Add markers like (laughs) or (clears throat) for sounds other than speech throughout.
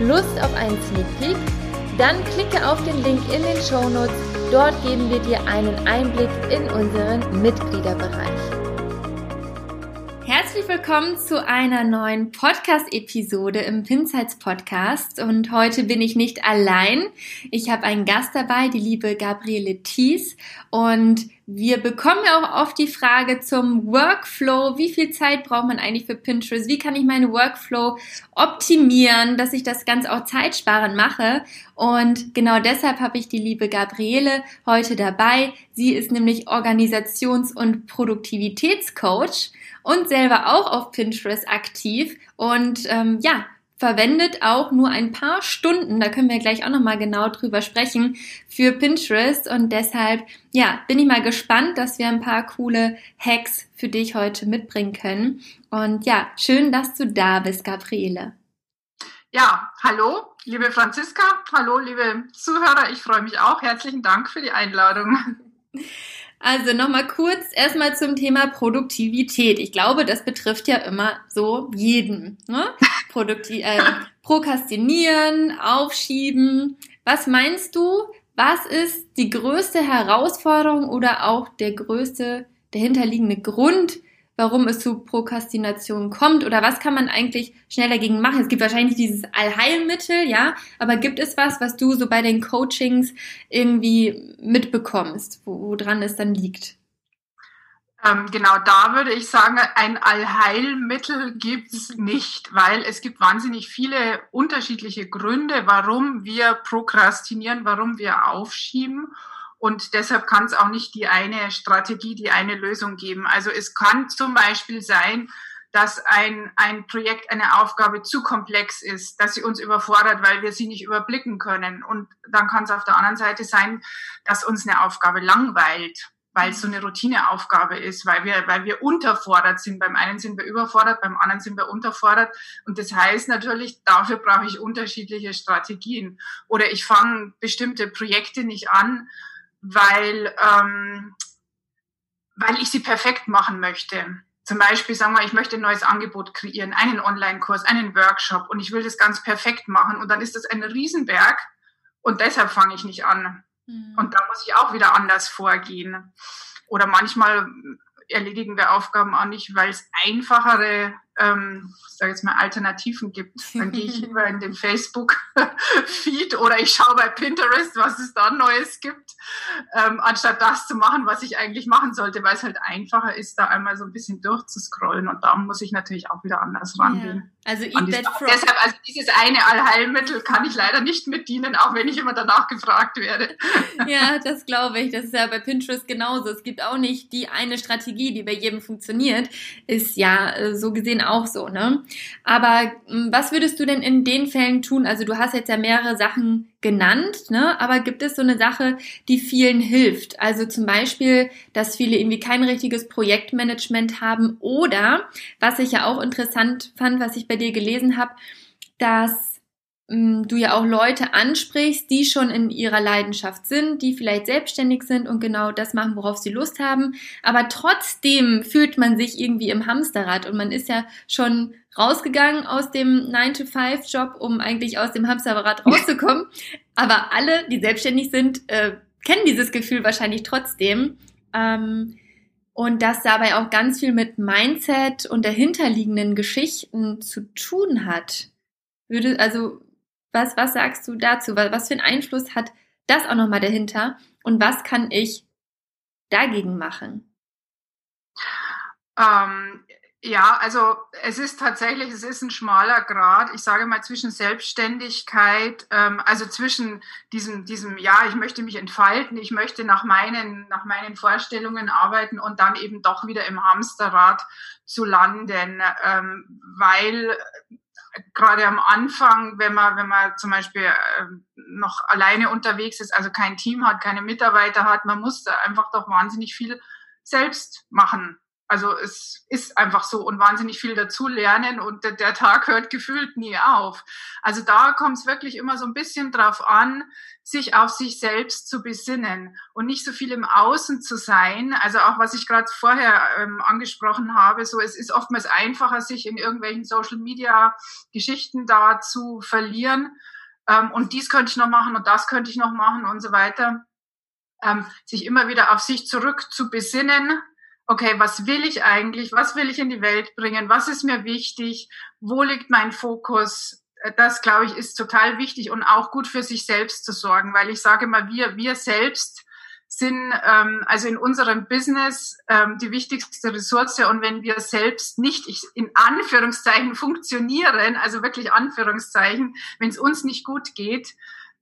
Lust auf einen Sneak Peek? Dann klicke auf den Link in den Show Notes. Dort geben wir dir einen Einblick in unseren Mitgliederbereich. Herzlich willkommen zu einer neuen Podcast-Episode im Pinsights Podcast. Und heute bin ich nicht allein. Ich habe einen Gast dabei, die liebe Gabriele Thies. Und wir bekommen ja auch oft die Frage zum Workflow. Wie viel Zeit braucht man eigentlich für Pinterest? Wie kann ich meine Workflow optimieren, dass ich das Ganze auch zeitsparend mache? Und genau deshalb habe ich die liebe Gabriele heute dabei. Sie ist nämlich Organisations- und Produktivitätscoach und selber auch auf Pinterest aktiv. Und ähm, ja, verwendet auch nur ein paar Stunden, da können wir gleich auch nochmal genau drüber sprechen, für Pinterest und deshalb, ja, bin ich mal gespannt, dass wir ein paar coole Hacks für dich heute mitbringen können. Und ja, schön, dass du da bist, Gabriele. Ja, hallo, liebe Franziska, hallo, liebe Zuhörer, ich freue mich auch. Herzlichen Dank für die Einladung. (laughs) Also nochmal kurz erstmal zum Thema Produktivität. Ich glaube, das betrifft ja immer so jeden. Ne? (laughs) Produkti äh, prokrastinieren, aufschieben. Was meinst du? Was ist die größte Herausforderung oder auch der größte, dahinterliegende Grund, warum es zu Prokrastination kommt oder was kann man eigentlich schnell dagegen machen? Es gibt wahrscheinlich dieses Allheilmittel, ja, aber gibt es was, was du so bei den Coachings irgendwie mitbekommst, woran es dann liegt? Ähm, genau, da würde ich sagen, ein Allheilmittel gibt's nicht, weil es gibt wahnsinnig viele unterschiedliche Gründe, warum wir prokrastinieren, warum wir aufschieben. Und deshalb kann es auch nicht die eine Strategie, die eine Lösung geben. Also es kann zum Beispiel sein, dass ein, ein Projekt, eine Aufgabe zu komplex ist, dass sie uns überfordert, weil wir sie nicht überblicken können. Und dann kann es auf der anderen Seite sein, dass uns eine Aufgabe langweilt, weil es so eine Routineaufgabe ist, weil wir, weil wir unterfordert sind. Beim einen sind wir überfordert, beim anderen sind wir unterfordert. Und das heißt natürlich, dafür brauche ich unterschiedliche Strategien. Oder ich fange bestimmte Projekte nicht an, weil, ähm, weil ich sie perfekt machen möchte. Zum Beispiel sagen wir, ich möchte ein neues Angebot kreieren, einen Online-Kurs, einen Workshop und ich will das ganz perfekt machen und dann ist das ein Riesenberg und deshalb fange ich nicht an. Mhm. Und da muss ich auch wieder anders vorgehen. Oder manchmal erledigen wir Aufgaben auch nicht, weil es einfachere ähm, sage jetzt mal, Alternativen gibt. Dann gehe ich (laughs) lieber in den Facebook-Feed oder ich schaue bei Pinterest, was es da Neues gibt, ähm, anstatt das zu machen, was ich eigentlich machen sollte, weil es halt einfacher ist, da einmal so ein bisschen durchzuscrollen. Und da muss ich natürlich auch wieder anders rangehen. Yeah. Also Eat That Frog. Deshalb, also dieses eine Allheilmittel kann ich leider nicht mit dienen, auch wenn ich immer danach gefragt werde. (laughs) Ja, (laughs) das glaube ich. Das ist ja bei Pinterest genauso. Es gibt auch nicht die eine Strategie, die bei jedem funktioniert. Ist ja äh, so gesehen auch so, ne? Aber hm, was würdest du denn in den Fällen tun? Also du hast jetzt ja mehrere Sachen genannt, ne? Aber gibt es so eine Sache, die vielen hilft? Also zum Beispiel, dass viele irgendwie kein richtiges Projektmanagement haben oder, was ich ja auch interessant fand, was ich bei dir gelesen habe, dass du ja auch Leute ansprichst, die schon in ihrer Leidenschaft sind, die vielleicht selbstständig sind und genau das machen, worauf sie Lust haben. Aber trotzdem fühlt man sich irgendwie im Hamsterrad und man ist ja schon rausgegangen aus dem 9-to-5-Job, um eigentlich aus dem Hamsterrad rauszukommen. Aber alle, die selbstständig sind, äh, kennen dieses Gefühl wahrscheinlich trotzdem. Ähm, und das dabei auch ganz viel mit Mindset und dahinterliegenden Geschichten zu tun hat. Würde, also Was, was sagst du dazu? Was für einen Einfluss hat das auch nochmal dahinter? Und was kann ich dagegen machen? Ähm, ja, also es ist tatsächlich, es ist ein schmaler Grad, ich sage mal zwischen Selbstständigkeit, ähm, also zwischen diesem, diesem, ja, ich möchte mich entfalten, ich möchte nach meinen, nach meinen Vorstellungen arbeiten und dann eben doch wieder im Hamsterrad zu landen, ähm, weil gerade am Anfang, wenn man, wenn man zum Beispiel äh, noch alleine unterwegs ist, also kein Team hat, keine Mitarbeiter hat, man muss da einfach doch wahnsinnig viel selbst machen. Also es ist einfach so und wahnsinnig viel dazu lernen und der, der Tag hört gefühlt nie auf. Also da kommt es wirklich immer so ein bisschen drauf an, sich auf sich selbst zu besinnen und nicht so viel im Außen zu sein. Also auch was ich gerade vorher ähm, angesprochen habe, so es ist oftmals einfacher, sich in irgendwelchen Social Media Geschichten da zu verlieren. Ähm, und dies könnte ich noch machen und das könnte ich noch machen und so weiter. Ähm, sich immer wieder auf sich zurück zu besinnen okay, was will ich eigentlich? Was will ich in die Welt bringen? Was ist mir wichtig? Wo liegt mein Fokus? Äh, das, glaube ich, ist total wichtig und auch gut für sich selbst zu sorgen, weil ich sage mal, wir, wir selbst sind ähm, also in unserem Business ähm, die wichtigste Ressource und wenn wir selbst nicht ich, in Anführungszeichen (laughs) funktionieren, also wirklich Anführungszeichen, wenn es uns nicht gut geht,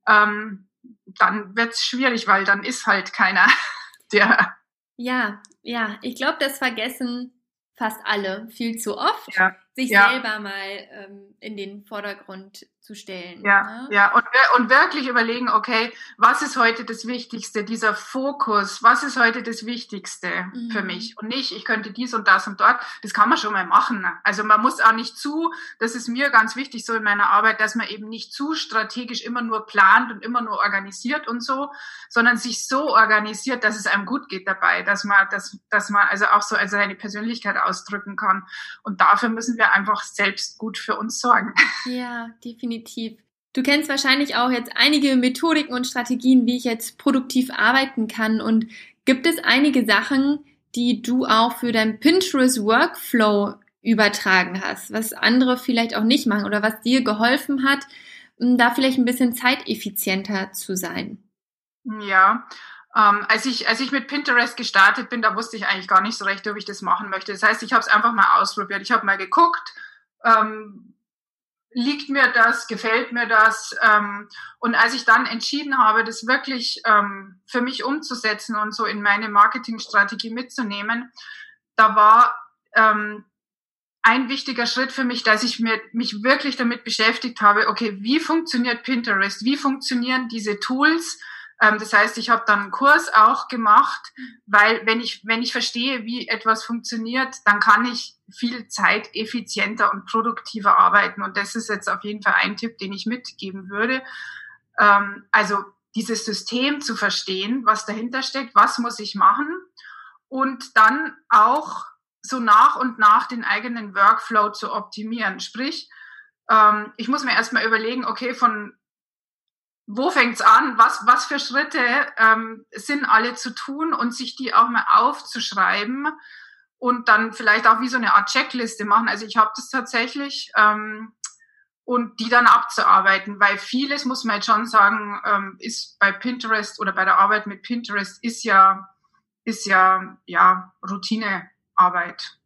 ähm, dann wird es schwierig, weil dann ist halt keiner, (laughs) der ja, ja, ich glaube, das vergessen fast alle viel zu oft, ja, sich ja. selber mal ähm, in den Vordergrund zu stellen. Ja, ne? ja, und, und wirklich überlegen, okay, was ist heute das Wichtigste, dieser Fokus, was ist heute das Wichtigste mhm. für mich? Und nicht, ich könnte dies und das und dort, das kann man schon mal machen. Also man muss auch nicht zu, das ist mir ganz wichtig so in meiner Arbeit, dass man eben nicht zu strategisch immer nur plant und immer nur organisiert und so, sondern sich so organisiert, dass es einem gut geht dabei, dass man, dass, dass man also auch so also seine Persönlichkeit ausdrücken kann. Und dafür müssen wir einfach selbst gut für uns sorgen. (laughs) Ja, definitiv. Du kennst wahrscheinlich auch jetzt einige Methodiken und Strategien, wie ich jetzt produktiv arbeiten kann. Und gibt es einige Sachen, die du auch für dein Pinterest Workflow übertragen hast, was andere vielleicht auch nicht machen oder was dir geholfen hat, da vielleicht ein bisschen zeiteffizienter zu sein? Ja, ähm, als, ich, als ich mit Pinterest gestartet bin, da wusste ich eigentlich gar nicht so recht, ob ich das machen möchte. Das heißt, ich habe es einfach mal ausprobiert. Ich habe mal geguckt, ähm, liegt mir das, gefällt mir das. Ähm, und als ich dann entschieden habe, das wirklich ähm, für mich umzusetzen und so in meine Marketingstrategie mitzunehmen, da war ähm, ein wichtiger Schritt für mich, dass ich mir, mich wirklich damit beschäftigt habe, okay, wie funktioniert Pinterest? Wie funktionieren diese Tools? Ähm, das heißt, ich habe dann einen Kurs auch gemacht, weil wenn ich, wenn ich verstehe, wie etwas funktioniert, dann kann ich viel Zeit effizienter und produktiver arbeiten. Und das ist jetzt auf jeden Fall ein Tipp, den ich mitgeben würde. Ähm, also dieses System zu verstehen, was dahinter steckt, was muss ich machen und dann auch so nach und nach den eigenen Workflow zu optimieren. Sprich, ähm, ich muss mir erstmal überlegen, okay, von wo fängt's an? Was, was für Schritte ähm, sind alle zu tun und sich die auch mal aufzuschreiben und dann vielleicht auch wie so eine Art Checkliste machen. Also ich habe das tatsächlich ähm, und die dann abzuarbeiten, weil vieles muss man jetzt schon sagen, ähm, ist bei Pinterest oder bei der Arbeit mit Pinterest ist ja ist ja ja Routinearbeit.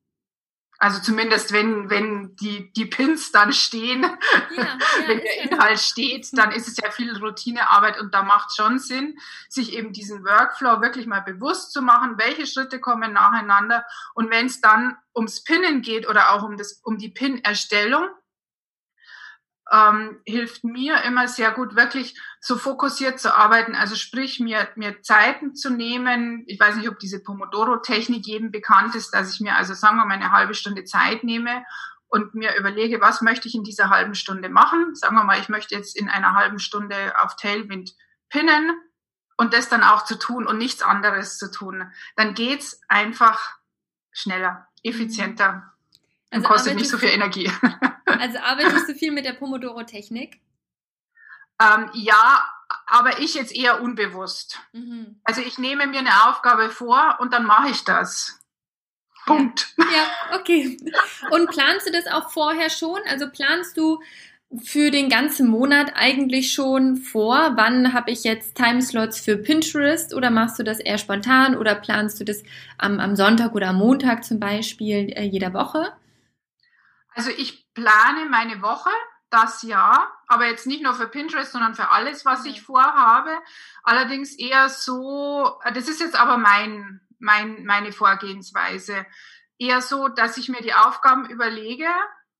Also zumindest wenn, wenn die, die Pins dann stehen, ja, (laughs) ja, wenn der Inhalt steht, dann ist es ja viel Routinearbeit und da macht schon Sinn, sich eben diesen Workflow wirklich mal bewusst zu machen, welche Schritte kommen nacheinander. Und wenn es dann ums Pinnen geht oder auch um, das, um die Pin-Erstellung, ähm, hilft mir immer sehr gut, wirklich so fokussiert zu arbeiten. Also sprich, mir, mir Zeiten zu nehmen. Ich weiß nicht, ob diese Pomodoro-Technik jedem bekannt ist, dass ich mir also sagen wir mal eine halbe Stunde Zeit nehme und mir überlege, was möchte ich in dieser halben Stunde machen. Sagen wir mal, ich möchte jetzt in einer halben Stunde auf Tailwind pinnen und das dann auch zu tun und nichts anderes zu tun. Dann geht's einfach schneller, effizienter also und kostet nicht so viel Energie. Also arbeitest du viel mit der Pomodoro-Technik? Ähm, ja, aber ich jetzt eher unbewusst. Mhm. Also ich nehme mir eine Aufgabe vor und dann mache ich das. Punkt. Ja. ja, okay. Und planst du das auch vorher schon? Also planst du für den ganzen Monat eigentlich schon vor? Wann habe ich jetzt Timeslots für Pinterest oder machst du das eher spontan oder planst du das am, am Sonntag oder am Montag zum Beispiel äh, jeder Woche? Also ich plane meine Woche, das ja, aber jetzt nicht nur für Pinterest, sondern für alles, was ich vorhabe. Allerdings eher so, das ist jetzt aber mein, mein, meine Vorgehensweise, eher so, dass ich mir die Aufgaben überlege,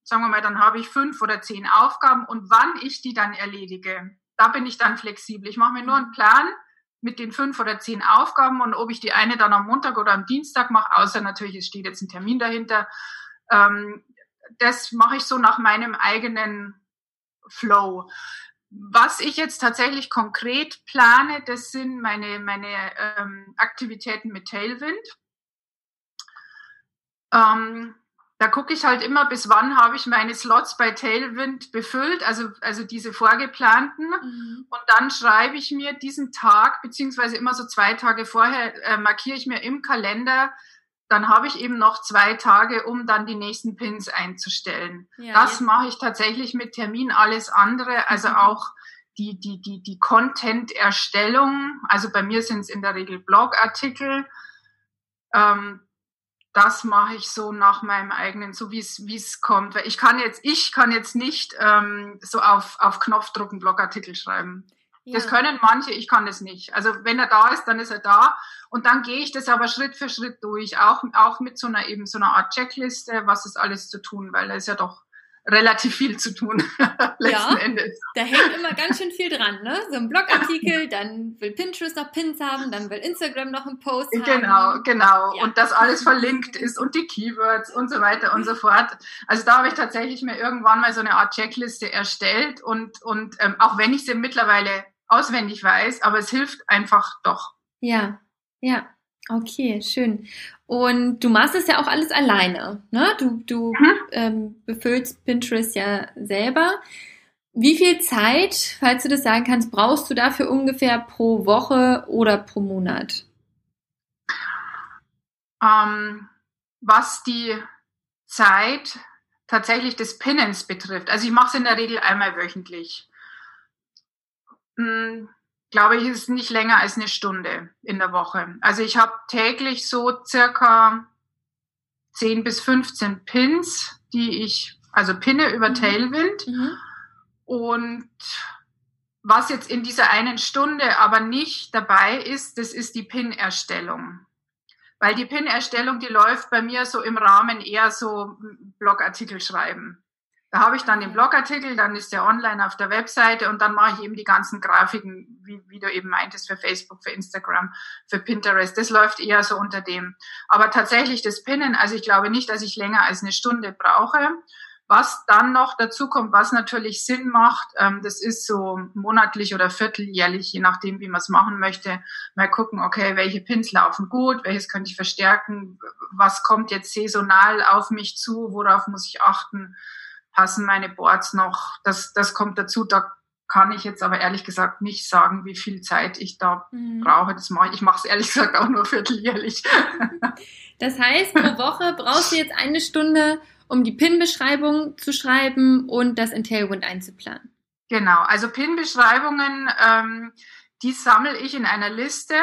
sagen wir mal, dann habe ich fünf oder zehn Aufgaben und wann ich die dann erledige, da bin ich dann flexibel. Ich mache mir nur einen Plan mit den fünf oder zehn Aufgaben und ob ich die eine dann am Montag oder am Dienstag mache, außer natürlich, es steht jetzt ein Termin dahinter. Ähm, das mache ich so nach meinem eigenen Flow. Was ich jetzt tatsächlich konkret plane, das sind meine, meine ähm, Aktivitäten mit Tailwind. Ähm, da gucke ich halt immer, bis wann habe ich meine Slots bei Tailwind befüllt, also, also diese vorgeplanten. Mhm. Und dann schreibe ich mir diesen Tag, beziehungsweise immer so zwei Tage vorher, äh, markiere ich mir im Kalender, dann habe ich eben noch zwei Tage, um dann die nächsten Pins einzustellen. Ja, das ja. mache ich tatsächlich mit Termin, alles andere, also mhm. auch die, die, die, die Content-Erstellung, also bei mir sind es in der Regel Blogartikel, ähm, das mache ich so nach meinem eigenen, so wie es wie es kommt. Weil ich kann jetzt, ich kann jetzt nicht ähm, so auf, auf Knopfdruck einen Blogartikel schreiben. Ja. Das können manche, ich kann das nicht. Also wenn er da ist, dann ist er da. Und dann gehe ich das aber Schritt für Schritt durch, auch, auch mit so einer eben so einer Art Checkliste, was ist alles zu tun, weil da ist ja doch relativ viel zu tun, (laughs) letzten ja, Endes. Da hängt immer ganz schön viel dran, ne? So ein Blogartikel, (laughs) dann will Pinterest noch Pins haben, dann will Instagram noch einen Post genau, haben. Genau, genau. Ja. Und das alles verlinkt ist und die Keywords und so weiter und so fort. Also da habe ich tatsächlich mir irgendwann mal so eine Art Checkliste erstellt und, und ähm, auch wenn ich sie mittlerweile auswendig weiß, aber es hilft einfach doch. Ja, ja. Okay, schön. Und du machst es ja auch alles alleine. Ne? Du, du mhm. ähm, befüllst Pinterest ja selber. Wie viel Zeit, falls du das sagen kannst, brauchst du dafür ungefähr pro Woche oder pro Monat? Ähm, was die Zeit tatsächlich des Pinnens betrifft, also ich mache es in der Regel einmal wöchentlich. Hm, glaube ich, ist nicht länger als eine Stunde in der Woche. Also ich habe täglich so circa 10 bis 15 Pins, die ich, also pinne über mhm. Tailwind. Mhm. Und was jetzt in dieser einen Stunde aber nicht dabei ist, das ist die Pin-Erstellung. Weil die Pin-Erstellung, die läuft bei mir so im Rahmen eher so Blogartikel schreiben. Da habe ich dann den Blogartikel, dann ist der online auf der Webseite und dann mache ich eben die ganzen Grafiken, wie, wie du eben meintest, für Facebook, für Instagram, für Pinterest. Das läuft eher so unter dem. Aber tatsächlich das Pinnen, also ich glaube nicht, dass ich länger als eine Stunde brauche. Was dann noch dazu kommt, was natürlich Sinn macht, ähm, das ist so monatlich oder vierteljährlich, je nachdem, wie man es machen möchte, mal gucken, okay, welche Pins laufen gut, welches könnte ich verstärken, was kommt jetzt saisonal auf mich zu, worauf muss ich achten passen meine Boards noch. Das, das kommt dazu. Da kann ich jetzt aber ehrlich gesagt nicht sagen, wie viel Zeit ich da mhm. brauche. Das mache ich, ich mache es ehrlich gesagt auch nur vierteljährlich. (laughs) Das heißt, pro Woche brauchst du jetzt eine Stunde, um die PIN-Beschreibung zu schreiben und das in Tailwind einzuplanen. Genau, also PIN-Beschreibungen, ähm, die sammle ich in einer Liste.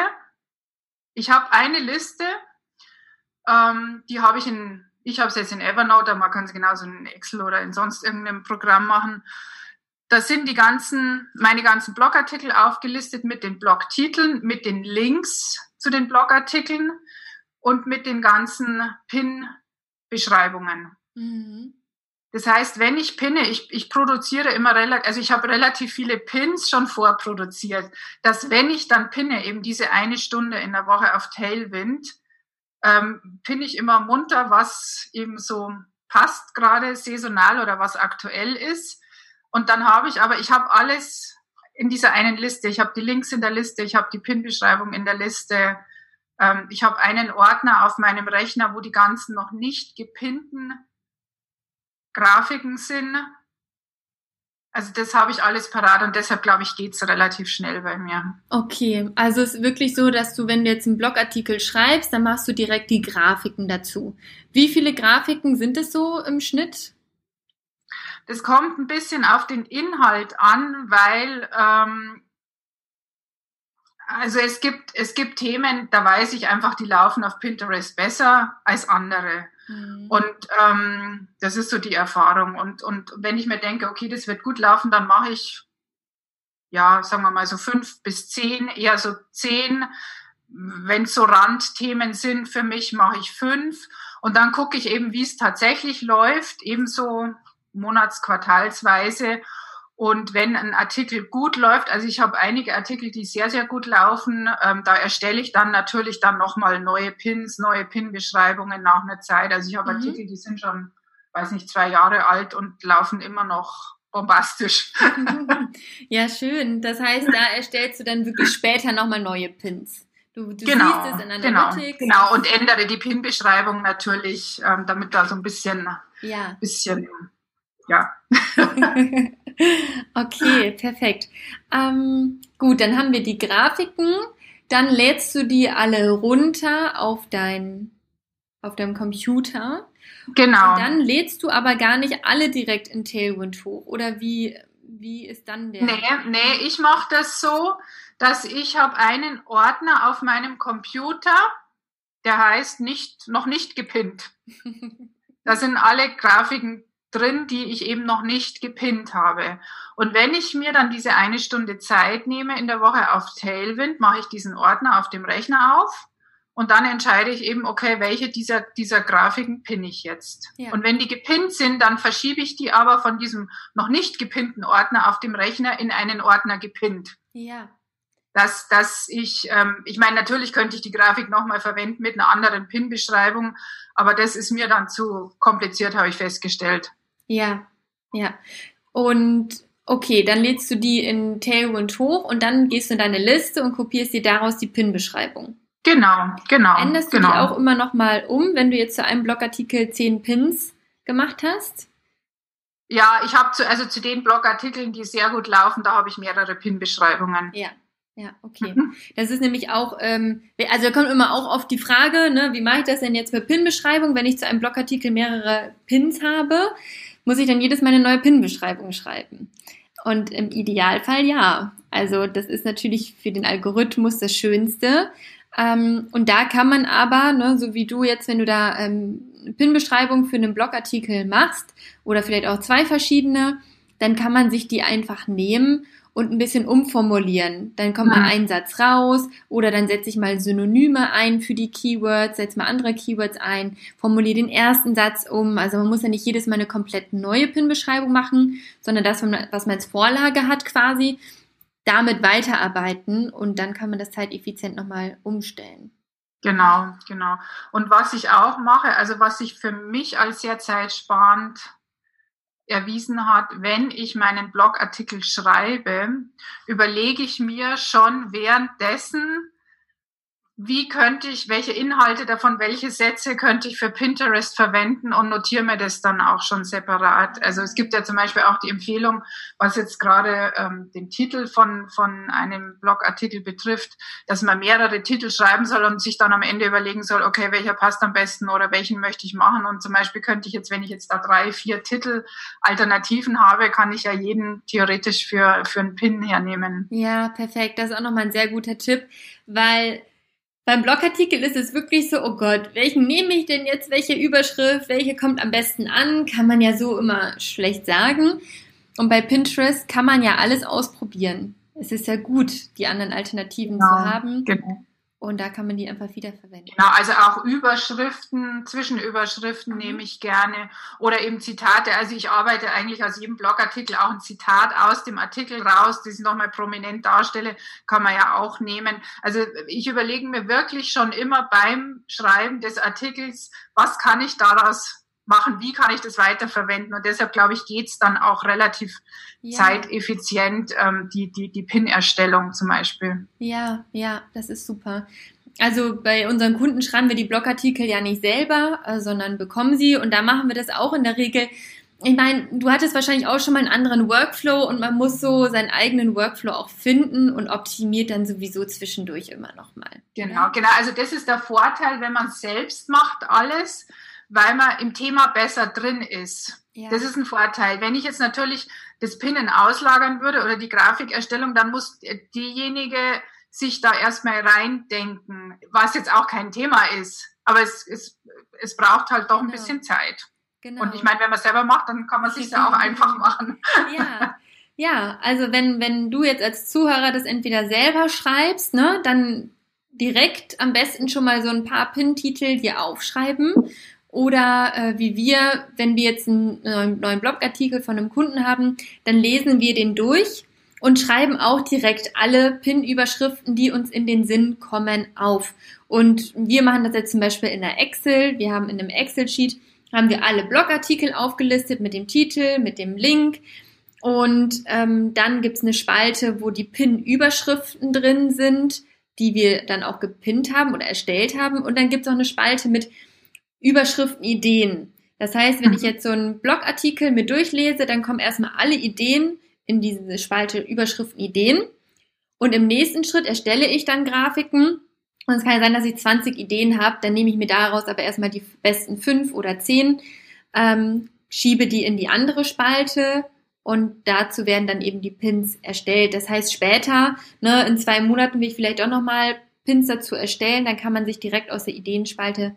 Ich habe eine Liste, ähm, die habe ich in ich habe es jetzt in Evernote, aber man kann es genauso in Excel oder in sonst irgendeinem Programm machen. Da sind die ganzen, meine ganzen Blogartikel aufgelistet mit den Blogtiteln, mit den Links zu den Blogartikeln und mit den ganzen Pin-Beschreibungen. Mhm. Das heißt, wenn ich pinne, ich, ich produziere immer relativ, also ich habe relativ viele Pins schon vorproduziert, dass wenn ich dann pinne, eben diese eine Stunde in der Woche auf Tailwind, ähm, finde ich immer munter, was eben so passt, gerade saisonal oder was aktuell ist. Und dann habe ich aber, ich habe alles in dieser einen Liste. Ich habe die Links in der Liste, ich habe die PIN-Beschreibung in der Liste. Ähm, ich habe einen Ordner auf meinem Rechner, wo die ganzen noch nicht gepinnten Grafiken sind. Also das habe ich alles parat und deshalb glaube ich, geht's relativ schnell bei mir. Okay, also es ist wirklich so, dass du, wenn du jetzt einen Blogartikel schreibst, dann machst du direkt die Grafiken dazu. Wie viele Grafiken sind es so im Schnitt? es kommt ein bisschen auf den Inhalt an, weil ähm, also es gibt, es gibt Themen, da weiß ich einfach, die laufen auf Pinterest besser als andere. Mhm. Und ähm, das ist so die Erfahrung. Und, und wenn ich mir denke, okay, das wird gut laufen, dann mache ich, ja, sagen wir mal so fünf bis zehn, eher so zehn. Wenn es so Randthemen sind für mich, mache ich fünf. Und dann gucke ich eben, wie es tatsächlich läuft, ebenso monats-, quartalsweise. Und wenn ein Artikel gut läuft, also ich habe einige Artikel, die sehr, sehr gut laufen, ähm, da erstelle ich dann natürlich dann nochmal neue Pins, neue Pin-Beschreibungen nach einer Zeit. Also ich habe mhm. Artikel, die sind schon, weiß nicht, zwei Jahre alt und laufen immer noch bombastisch. (laughs) ja, schön. Das heißt, da erstellst du dann wirklich später nochmal neue Pins. Du, du genau, siehst es in Analytics. Genau, genau. und ändere die Pin-Beschreibung natürlich, ähm, damit da so ein bisschen, ja. bisschen ja. (laughs) okay, perfekt. Ähm, gut, dann haben wir die Grafiken. Dann lädst du die alle runter auf dein, auf deinem Computer. Genau. Und dann lädst du aber gar nicht alle direkt in Tailwind hoch. Oder wie, wie ist dann der? Nee, nee, ich mache das so, dass ich habe einen Ordner auf meinem Computer, der heißt nicht, noch nicht gepinnt. (laughs) Da sind alle Grafiken drin, die ich eben noch nicht gepinnt habe. Und wenn ich mir dann diese eine Stunde Zeit nehme in der Woche auf Tailwind, mache ich diesen Ordner auf dem Rechner auf und dann entscheide ich eben, okay, welche dieser, dieser Grafiken pinne ich jetzt. Ja. Und wenn die gepinnt sind, dann verschiebe ich die aber von diesem noch nicht gepinnten Ordner auf dem Rechner in einen Ordner gepinnt. Ja. Dass, dass ich, ähm, ich meine, natürlich könnte ich die Grafik nochmal verwenden mit einer anderen Pin-Beschreibung, aber das ist mir dann zu kompliziert, habe ich festgestellt. Ja, ja. Und okay, dann lädst du die in Tailwind hoch und dann gehst du in deine Liste und kopierst dir daraus die Pin-Beschreibung. Genau, genau. Änderst du genau. die auch immer noch mal um, wenn du jetzt zu einem Blogartikel zehn Pins gemacht hast? Ja, ich habe zu, also zu den Blogartikeln, die sehr gut laufen, da habe ich mehrere Pin-Beschreibungen. Ja, ja, okay. Mhm. Das ist nämlich auch, ähm, also da kommt immer auch oft die Frage, ne, wie mache ich das denn jetzt mit Pin-Beschreibung, wenn ich zu einem Blogartikel mehrere Pins habe? Muss ich dann jedes Mal eine neue PIN-Beschreibung schreiben. Und im Idealfall ja. Also das ist natürlich für den Algorithmus das Schönste. Ähm, und da kann man aber, ne, so wie du jetzt, wenn du da ähm, PIN-Beschreibung für einen Blogartikel machst oder vielleicht auch zwei verschiedene, dann kann man sich die einfach nehmen und ein bisschen umformulieren. Dann kommt mal ein Satz raus oder dann setze ich mal Synonyme ein für die Keywords, setze mal andere Keywords ein, formuliere den ersten Satz um. Also man muss ja nicht jedes Mal eine komplett neue PIN-Beschreibung machen, sondern das, was man als Vorlage hat quasi, damit weiterarbeiten und dann kann man das zeiteffizient nochmal umstellen. Genau, genau. Und was ich auch mache, also was ich für mich als sehr zeitsparend erwiesen hat, wenn ich meinen Blogartikel schreibe, überlege ich mir schon währenddessen, wie könnte ich, welche Inhalte davon, welche Sätze könnte ich für Pinterest verwenden und notiere mir das dann auch schon separat. Also es gibt ja zum Beispiel auch die Empfehlung, was jetzt gerade ähm, den Titel von, von einem Blogartikel betrifft, dass man mehrere Titel schreiben soll und sich dann am Ende überlegen soll, okay, welcher passt am besten oder welchen möchte ich machen. Und zum Beispiel könnte ich jetzt, wenn ich jetzt da drei, vier Titel Alternativen habe, kann ich ja jeden theoretisch für, für einen Pin hernehmen. Ja, perfekt. Das ist auch nochmal ein sehr guter Tipp, weil beim Blogartikel ist es wirklich so, oh Gott, welchen nehme ich denn jetzt, welche Überschrift, welche kommt am besten an, kann man ja so immer schlecht sagen. Und bei Pinterest kann man ja alles ausprobieren. Es ist ja gut, die anderen Alternativen genau, zu haben. Genau. Und da kann man die einfach wiederverwenden. Genau, also auch Überschriften, Zwischenüberschriften mhm. nehme ich gerne oder eben Zitate. Also ich arbeite eigentlich aus jedem Blogartikel auch ein Zitat aus dem Artikel raus, das ich nochmal prominent darstelle, kann man ja auch nehmen. Also ich überlege mir wirklich schon immer beim Schreiben des Artikels, was kann ich daraus machen, wie kann ich das weiterverwenden. Und deshalb, glaube ich, geht's dann auch relativ ja. zeiteffizient, ähm, die, die, die PIN-Erstellung zum Beispiel. Ja, ja, das ist super. Also bei unseren Kunden schreiben wir die Blogartikel ja nicht selber, äh, sondern bekommen sie. Und da machen wir das auch in der Regel. Ich meine, du hattest wahrscheinlich auch schon mal einen anderen Workflow und man muss so seinen eigenen Workflow auch finden und optimiert dann sowieso zwischendurch immer nochmal. Genau, genau. Also das ist der Vorteil, wenn man selbst macht alles weil man im Thema besser drin ist. Ja. Das ist ein Vorteil. Wenn ich jetzt natürlich das Pinnen auslagern würde oder die Grafikerstellung, dann muss diejenige sich da erstmal reindenken, was jetzt auch kein Thema ist. Aber es, es, es braucht halt doch ein genau. bisschen Zeit. Genau. Und ich meine, wenn man es selber macht, dann kann man es sich ja auch einfach machen. Ja. Ja, also wenn, wenn du jetzt als Zuhörer das entweder selber schreibst, ne, dann direkt am besten schon mal so ein paar Pin-Titel dir aufschreiben. Oder äh, wie wir, wenn wir jetzt einen neuen, neuen Blogartikel von einem Kunden haben, dann lesen wir den durch und schreiben auch direkt alle Pin-Überschriften, die uns in den Sinn kommen, auf. Und wir machen das jetzt zum Beispiel in der Excel. Wir haben in einem Excel-Sheet haben wir alle Blogartikel aufgelistet mit dem Titel, mit dem Link. Und ähm, dann gibt's eine Spalte, wo die Pin-Überschriften drin sind, die wir dann auch gepinnt haben oder erstellt haben. Und dann gibt's auch eine Spalte mit Überschriften, Ideen. Das heißt, wenn ich mhm. jetzt so einen Blogartikel mir durchlese, dann kommen erstmal alle Ideen in diese Spalte Überschriften, Ideen. Und im nächsten Schritt erstelle ich dann Grafiken. Und es kann ja sein, dass ich 20 Ideen habe. Dann nehme ich mir daraus aber erstmal die besten fünf oder zehn, ähm, schiebe die in die andere Spalte und dazu werden dann eben die Pins erstellt. Das heißt, später, ne, in zwei Monaten will ich vielleicht auch nochmal Pins dazu erstellen, dann kann man sich direkt aus der Ideenspalte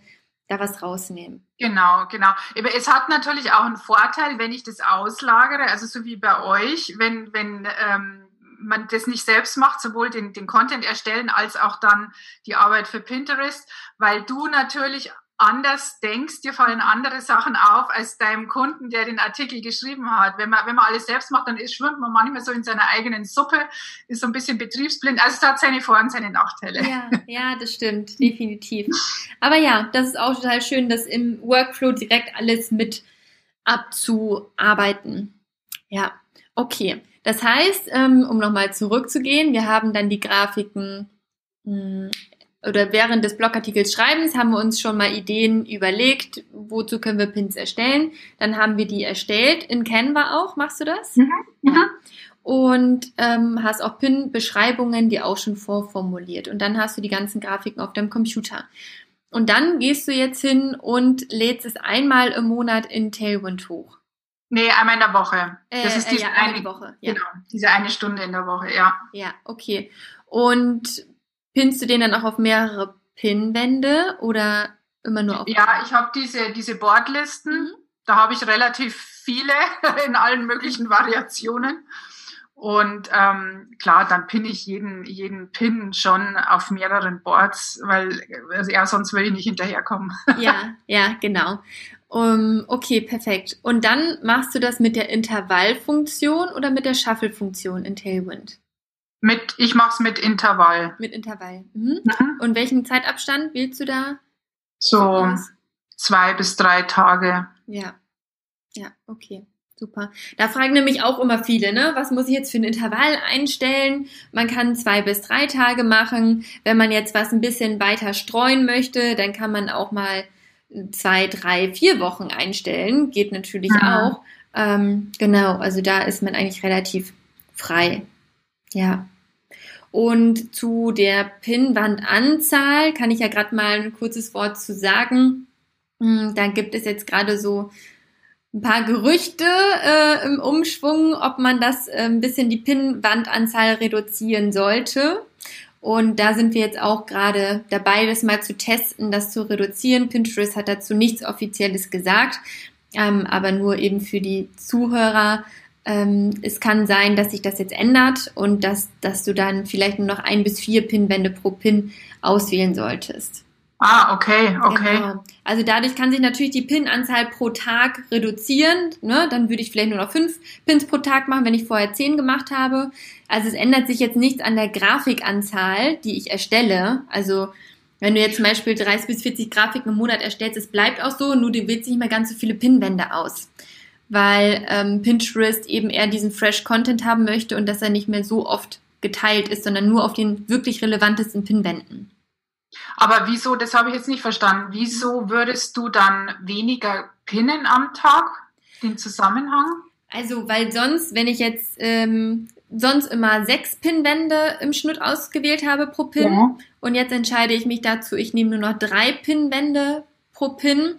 da was rausnehmen. Genau, genau. Aber es hat natürlich auch einen Vorteil, wenn ich das auslagere, also so wie bei euch, wenn, wenn ähm, man das nicht selbst macht, sowohl den, den Content erstellen als auch dann die Arbeit für Pinterest, weil du natürlich anders denkst, dir fallen andere Sachen auf als deinem Kunden, der den Artikel geschrieben hat. Wenn man, wenn man alles selbst macht, dann ist, schwimmt man manchmal so in seiner eigenen Suppe, ist so ein bisschen betriebsblind. Also es hat seine Vor- und seine Nachteile. Ja, ja, das stimmt, definitiv. Aber ja, das ist auch total schön, das im Workflow direkt alles mit abzuarbeiten. Ja, okay. Das heißt, ähm, um nochmal zurückzugehen, wir haben dann die Grafiken hm, oder während des Blogartikels Schreibens haben wir uns schon mal Ideen überlegt, wozu können wir Pins erstellen. Dann haben wir die erstellt, in Canva auch. Machst du das? Mhm. Ja. Mhm. Und ähm, hast auch Pin-Beschreibungen, die auch schon vorformuliert. Und dann hast du die ganzen Grafiken auf deinem Computer. Und dann gehst du jetzt hin und lädst es einmal im Monat in Tailwind hoch. Nee, einmal in der Woche. Das äh, ist diese äh, ja, eine Woche. Ja. Genau, diese eine Stunde in der Woche, ja. Ja, okay. Und Pinnst du den dann auch auf mehrere Pinwände oder immer nur auf? Ja, ich habe diese, diese Boardlisten. Mhm. Da habe ich relativ viele (laughs) in allen möglichen Variationen. Und ähm, klar, dann pinne ich jeden, jeden Pin schon auf mehreren Boards, weil also ja, sonst würde ich nicht hinterherkommen. (laughs) Ja, ja, genau. Um, okay, perfekt. Und dann machst du das mit der Intervallfunktion oder mit der Shuffle-Funktion in Tailwind? Mit, ich mache es mit Intervall. Mit Intervall. Mhm. Mhm. Und welchen Zeitabstand wählst du da? So zwei bis drei Tage. Ja. Ja, okay. Super. Da fragen nämlich auch immer viele, ne? Was muss ich jetzt für ein Intervall einstellen? Man kann zwei bis drei Tage machen. Wenn man jetzt was ein bisschen weiter streuen möchte, dann kann man auch mal zwei, drei, vier Wochen einstellen. Geht natürlich mhm. auch. Ähm, genau, also da ist man eigentlich relativ frei. Ja. Und zu der Pinnwandanzahl kann ich ja gerade mal ein kurzes Wort zu sagen. Hm, da gibt es jetzt gerade so ein paar Gerüchte äh, im Umschwung, ob man das äh, ein bisschen die Pinnwandanzahl reduzieren sollte. Und da sind wir jetzt auch gerade dabei, das mal zu testen, das zu reduzieren. Pinterest hat dazu nichts Offizielles gesagt, ähm, aber nur eben für die Zuhörer ähm, es kann sein, dass sich das jetzt ändert und dass, dass du dann vielleicht nur noch ein bis vier Pinwände pro Pin auswählen solltest. Ah, okay, okay. Genau. Also dadurch kann sich natürlich die Pin-Anzahl pro Tag reduzieren. Ne? Dann würde ich vielleicht nur noch fünf Pins pro Tag machen, wenn ich vorher zehn gemacht habe. Also es ändert sich jetzt nichts an der Grafikanzahl, die ich erstelle. Also wenn du jetzt zum Beispiel 30 bis 40 Grafiken im Monat erstellst, es bleibt auch so, nur du wählst nicht mehr ganz so viele Pinwände aus weil ähm, Pinterest eben eher diesen Fresh Content haben möchte und dass er nicht mehr so oft geteilt ist, sondern nur auf den wirklich relevantesten Pinwänden. Aber wieso, das habe ich jetzt nicht verstanden, wieso würdest du dann weniger pinnen am Tag? Den Zusammenhang? Also, weil sonst, wenn ich jetzt ähm, sonst immer sechs Pinwände im Schnitt ausgewählt habe pro Pin ja. und jetzt entscheide ich mich dazu, ich nehme nur noch drei Pinwände pro Pin,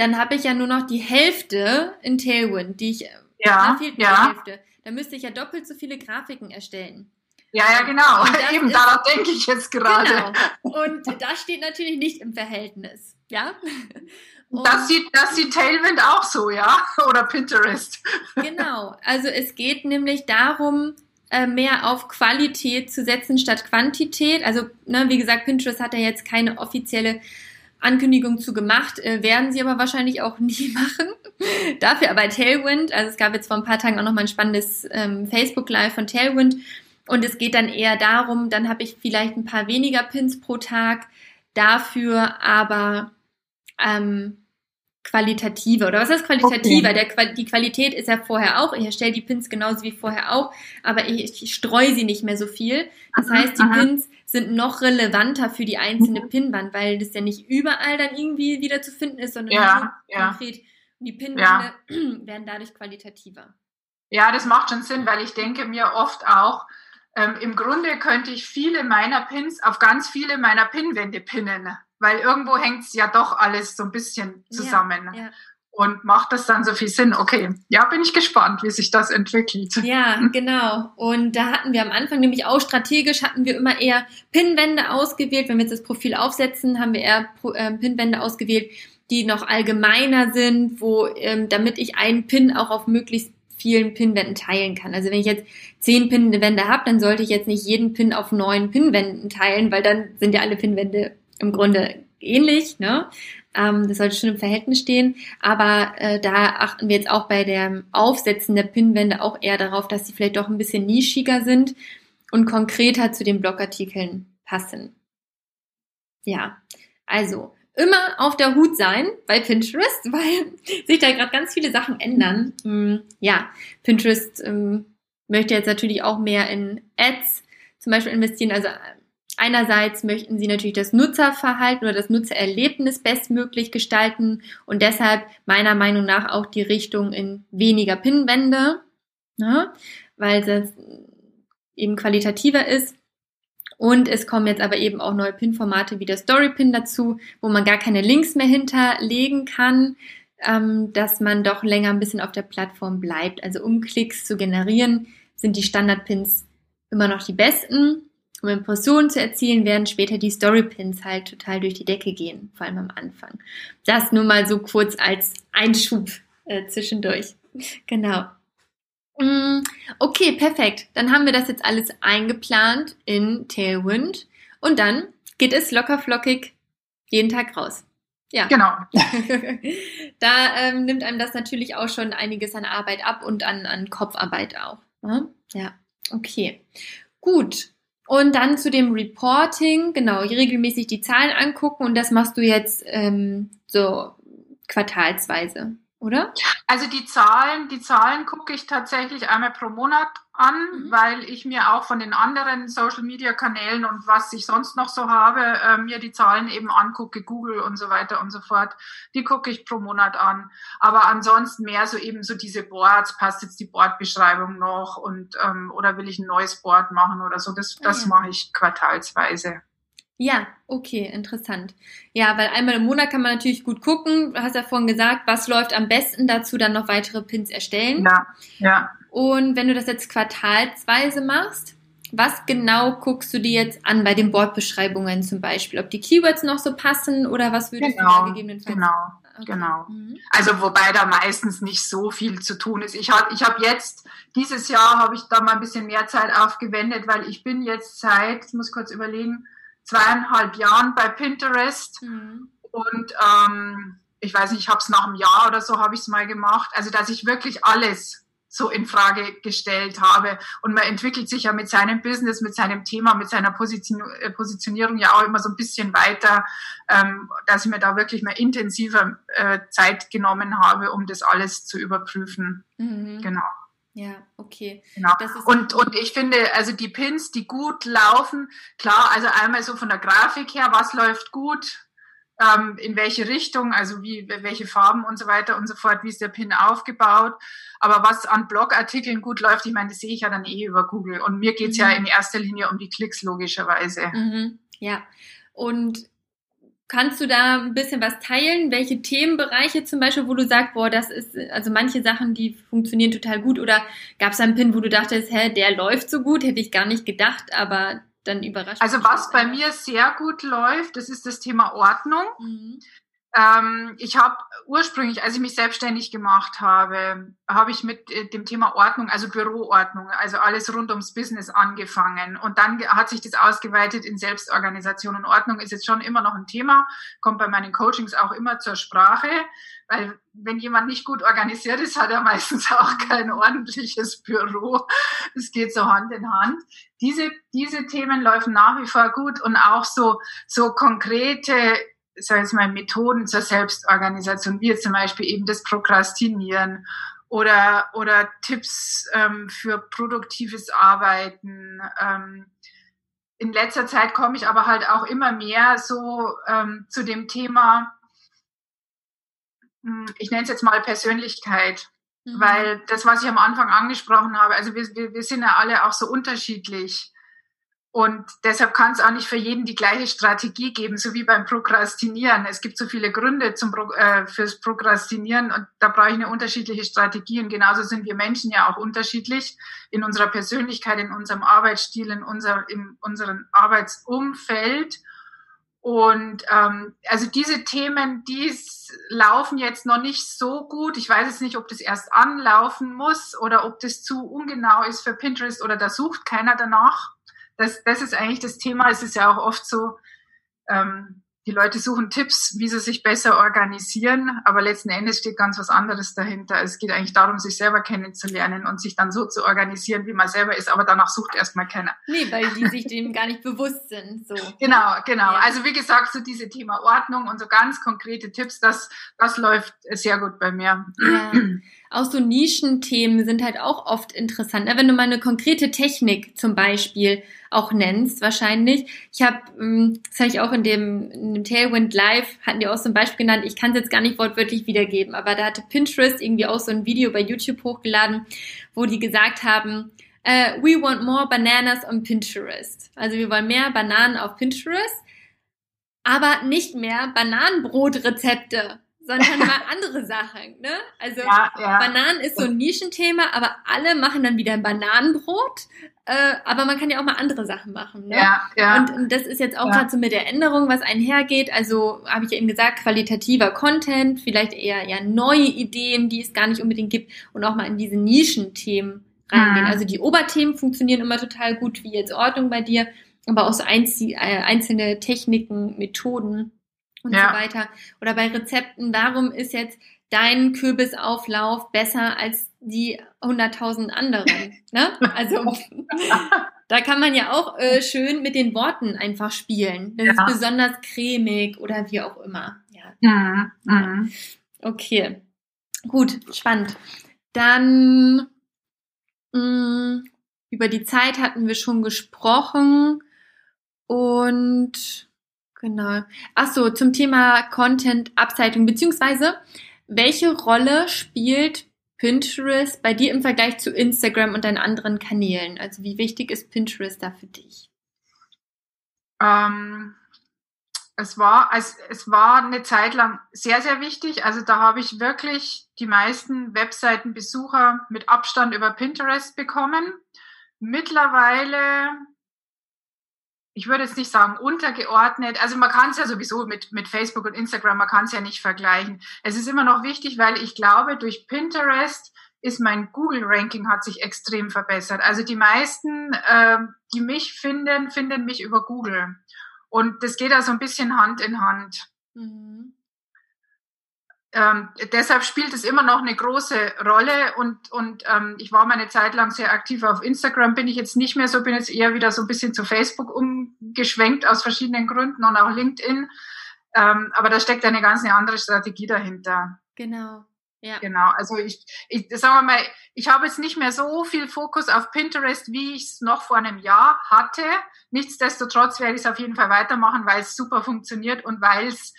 dann habe ich ja nur noch die Hälfte in Tailwind, die ich, ja, dann fehlt mir ja. die Hälfte. Dann müsste ich ja doppelt so viele Grafiken erstellen. Ja, ja, genau. Eben ist- daran denke ich jetzt gerade. Genau. Und das steht natürlich nicht im Verhältnis. Ja? (laughs) Und Das sieht, das sieht Tailwind auch so, ja? (laughs) Oder Pinterest. genau. Also es geht nämlich darum, äh, mehr auf Qualität zu setzen statt Quantität. Also, ne, wie gesagt, Pinterest hat ja jetzt keine offizielle Ankündigung zu gemacht, äh, werden sie aber wahrscheinlich auch (laughs) nie machen. Dafür aber Tailwind, also es gab jetzt vor ein paar Tagen auch noch mal ein spannendes ähm, Facebook Live von Tailwind und es geht dann eher darum, dann habe ich vielleicht ein paar weniger Pins pro Tag, dafür aber ähm, qualitativer. Oder was heißt qualitativer? Okay. Der, die Qualität ist ja vorher auch. Ich erstelle die Pins genauso wie vorher auch, aber ich, ich streue sie nicht mehr so viel. Das Mhm, heißt, die mhm. Pins sind noch relevanter für die einzelne Pinwand, weil das ja nicht überall dann irgendwie wieder zu finden ist, sondern Ja, nur ja. konkret. Und die Pinwände (clears throat) werden dadurch qualitativer. Ja, das macht schon Sinn, weil ich denke mir oft auch, ähm, im Grunde könnte ich viele meiner Pins auf ganz viele meiner Pinwände pinnen, weil irgendwo hängt es ja doch alles so ein bisschen zusammen. Ja, Und macht das dann so viel Sinn? Okay, ja, bin ich gespannt, wie sich das entwickelt. ja, (laughs) genau. Und da hatten wir am Anfang nämlich auch strategisch, hatten wir immer eher Pinwände ausgewählt. Wenn wir jetzt das Profil aufsetzen, haben wir eher ähm, Pinwände ausgewählt, die noch allgemeiner sind, wo, ähm, damit ich einen Pin auch auf möglichst vielen Pinwänden teilen kann. Also wenn ich jetzt zehn Pinwände habe, dann sollte ich jetzt nicht jeden Pin auf neun Pinwänden teilen, weil dann sind ja alle Pinwände im Grunde ähnlich, ne? Ähm, das sollte schon im Verhältnis stehen. Aber äh, da achten wir jetzt auch bei dem Aufsetzen der Pinwände auch eher darauf, dass sie vielleicht doch ein bisschen nischiger sind und konkreter zu den Blogartikeln passen. Ja, also immer auf der Hut sein bei Pinterest, (laughs) weil sich da gerade ganz viele Sachen ändern. Mm, Ja, Pinterest ähm, möchte jetzt natürlich auch mehr in Ads zum Beispiel investieren. Also einerseits möchten sie natürlich das Nutzerverhalten oder das Nutzererlebnis bestmöglich gestalten und deshalb meiner Meinung nach auch die Richtung in weniger Pinwände, ne? weil das eben qualitativer ist. Und es kommen jetzt aber eben auch neue Pin-Formate wie der Story-Pin dazu, wo man gar keine Links mehr hinterlegen kann, ähm, dass man doch länger ein bisschen auf der Plattform bleibt. Also um Klicks zu generieren, sind die Standard-Pins immer noch die besten. Um Impressionen zu erzielen, werden später die Story-Pins halt total durch die Decke gehen, vor allem am Anfang. Das nur mal so kurz als Einschub äh, zwischendurch. (laughs) Genau. Mm, Okay, perfekt. Dann haben wir das jetzt alles eingeplant in Tailwind und dann geht es locker flockig jeden Tag raus. Ja. Genau. (laughs) da ähm, nimmt einem das natürlich auch schon einiges an Arbeit ab und an, an Kopfarbeit auch. Ne? Ja, okay. Gut. Und dann zu dem Reporting, genau, regelmäßig die Zahlen angucken und das machst du jetzt ähm, so quartalsweise, oder? Also die Zahlen, die Zahlen gucke ich tatsächlich einmal pro Monat an, Mhm. weil ich mir auch von den anderen Social Media Kanälen und was ich sonst noch so habe, äh, mir die Zahlen eben angucke, Google und so weiter und so fort. Die gucke ich pro Monat an. Aber ansonsten mehr so eben so diese Boards, passt jetzt die Boardbeschreibung noch und ähm, oder will ich ein neues Board machen oder so. Das, das ja. mache ich quartalsweise. Ja, okay, interessant. Ja, weil einmal im Monat kann man natürlich gut gucken. Du hast ja vorhin gesagt, was läuft am besten dazu, dann noch weitere Pins erstellen. Ja, ja. Und wenn du das jetzt quartalsweise machst, was genau guckst du dir jetzt an bei den Boardbeschreibungen zum Beispiel? Ob die Keywords noch so passen oder was würdest du da Genau, gegebenenfalls? genau. Okay. genau. Mhm. Also wobei da meistens nicht so viel zu tun ist. Ich habe ich hab jetzt, dieses Jahr habe ich da mal ein bisschen mehr Zeit aufgewendet, weil ich bin jetzt seit, ich muss kurz überlegen, zweieinhalb Jahren bei Pinterest Mhm. und ähm, ich weiß nicht, ich habe es nach einem Jahr oder so habe ich es mal gemacht. Also dass ich wirklich alles so in Frage gestellt habe. Und man entwickelt sich ja mit seinem Business, mit seinem Thema, mit seiner Position, äh, Positionierung ja auch immer so ein bisschen weiter, ähm, dass ich mir da wirklich mal intensiver äh, Zeit genommen habe, um das alles zu überprüfen. Mhm. Genau. Ja, okay. Genau. Und, und ich finde, also die Pins, die gut laufen, klar, also einmal so von der Grafik her, was läuft gut, ähm, in welche Richtung, also wie, welche Farben und so weiter und so fort, wie ist der Pin aufgebaut. Aber was an Blogartikeln gut läuft, ich meine, das sehe ich ja dann eh über Google. Und mir geht's ja Mhm. in erster Linie um die Klicks, logischerweise. Mhm. Ja. Und Kannst du da ein bisschen was teilen? Welche Themenbereiche zum Beispiel, wo du sagst, boah, das ist, also manche Sachen, die funktionieren total gut oder gab es einen Pin, wo du dachtest, hä, der läuft so gut, hätte ich gar nicht gedacht, aber dann überrascht. Also was bei mir sehr gut läuft, das ist das Thema Ordnung. Mhm. Ähm, ich habe ursprünglich, als ich mich selbstständig gemacht habe, habe ich mit äh, dem Thema Ordnung, also Büroordnung, also alles rund ums Business angefangen. Und dann hat sich das ausgeweitet in Selbstorganisation. Und Ordnung ist jetzt schon immer noch ein Thema, kommt bei meinen Coachings auch immer zur Sprache, weil wenn jemand nicht gut organisiert ist, hat er meistens auch kein ordentliches Büro. Es geht so Hand in Hand. Diese, diese Themen laufen nach wie vor gut und auch so, so konkrete sag ich mal, Methoden zur Selbstorganisation, wie jetzt zum Beispiel eben das Prokrastinieren oder, oder Tipps ähm, für produktives Arbeiten. Ähm, in letzter Zeit komme ich aber halt auch immer mehr so ähm, zu dem Thema, hm, ich nenne es jetzt mal Persönlichkeit. Mhm. Weil das, was ich am Anfang angesprochen habe, also wir, wir, wir sind ja alle auch so unterschiedlich. Und deshalb kann es auch nicht für jeden die gleiche Strategie geben, so wie beim Prokrastinieren. Es gibt so viele Gründe zum Pro äh, fürs Prokrastinieren und da brauche ich eine unterschiedliche Strategie. Und genauso sind wir Menschen ja auch unterschiedlich in unserer Persönlichkeit, in unserem Arbeitsstil, in, unser, in unserem Arbeitsumfeld. Und ähm, also diese Themen, die laufen jetzt noch nicht so gut. Ich weiß jetzt nicht, ob das erst anlaufen muss oder ob das zu ungenau ist für Pinterest oder da sucht keiner danach das, das ist eigentlich das Thema. Es ist ja auch oft so, ähm, die Leute suchen Tipps, wie sie sich besser organisieren, aber letzten Endes steht ganz was anderes dahinter. Es geht eigentlich darum, sich selber kennenzulernen und sich dann so zu organisieren, wie man selber ist, aber danach sucht erstmal keiner. Nee, weil die sich dem gar nicht bewusst sind. So. Genau, genau. Ja. Also wie gesagt, so diese Thema Ordnung und so ganz konkrete Tipps, das, das läuft sehr gut bei mir. Ja. Auch so Nischenthemen sind halt auch oft interessant. Ne? Wenn du mal eine konkrete Technik zum Beispiel auch nennst, wahrscheinlich. Ich habe, ähm, das habe ich auch in dem, in dem Tailwind Live, hatten die auch so ein Beispiel genannt. Ich kann es jetzt gar nicht wortwörtlich wiedergeben, aber da hatte Pinterest irgendwie auch so ein Video bei YouTube hochgeladen, wo die gesagt haben, uh, we want more bananas on Pinterest. Also wir wollen mehr Bananen auf Pinterest, aber nicht mehr Bananenbrotrezepte sondern mal andere Sachen. Ne? Also ja, ja. Bananen ist so ein Nischenthema, aber alle machen dann wieder ein Bananenbrot. Äh, aber man kann ja auch mal andere Sachen machen. Ne? Ja, ja. Und, und das ist jetzt auch ja. gerade so mit der Änderung, was einhergeht. Also habe ich ja eben gesagt, qualitativer Content, vielleicht eher ja neue Ideen, die es gar nicht unbedingt gibt und auch mal in diese Nischenthemen reingehen. Mhm. Also die Oberthemen funktionieren immer total gut, wie jetzt Ordnung bei dir, aber auch so äh, einzelne Techniken, Methoden und ja. so weiter. Oder bei Rezepten, warum ist jetzt dein Kürbisauflauf besser als die 100.000 anderen? (laughs) ne? Also (laughs) da kann man ja auch äh, schön mit den Worten einfach spielen. Das ja. ist besonders cremig oder wie auch immer. Ja. Mhm. Mhm. Okay, gut, spannend. Dann mh, mm, über die Zeit hatten wir schon gesprochen und Genau. Ach so, zum Thema Content Upcycling, beziehungsweise welche Rolle spielt Pinterest bei dir im Vergleich zu Instagram und deinen anderen Kanälen? Also wie wichtig ist Pinterest da für dich? Ähm, es war, es, es war eine Zeit lang sehr, sehr wichtig. Also da habe ich wirklich die meisten Webseitenbesucher mit Abstand über Pinterest bekommen. Mittlerweile ich würde jetzt nicht sagen untergeordnet. Also man kann es ja sowieso mit, mit Facebook und Instagram, man kann es ja nicht vergleichen. Es ist immer noch wichtig, weil ich glaube, durch Pinterest ist mein Google-Ranking hat sich extrem verbessert. Also die meisten, äh, die mich finden, finden mich über Google. Und das geht also ein bisschen Hand in Hand. Mhm ähm, deshalb spielt es immer noch eine große Rolle und, und ähm, ich war meine Zeit lang sehr aktiv auf Instagram, bin ich jetzt nicht mehr so, bin jetzt eher wieder so ein bisschen zu Facebook umgeschwenkt aus verschiedenen Gründen und auch LinkedIn. Ähm, aber da steckt eine ganz eine andere Strategie dahinter. Genau. Ja. Genau. Also ich, ich sagen wir mal, ich habe jetzt nicht mehr so viel Fokus auf Pinterest, wie ich es noch vor einem Jahr hatte. Nichtsdestotrotz werde ich es auf jeden Fall weitermachen, weil es super funktioniert und weil es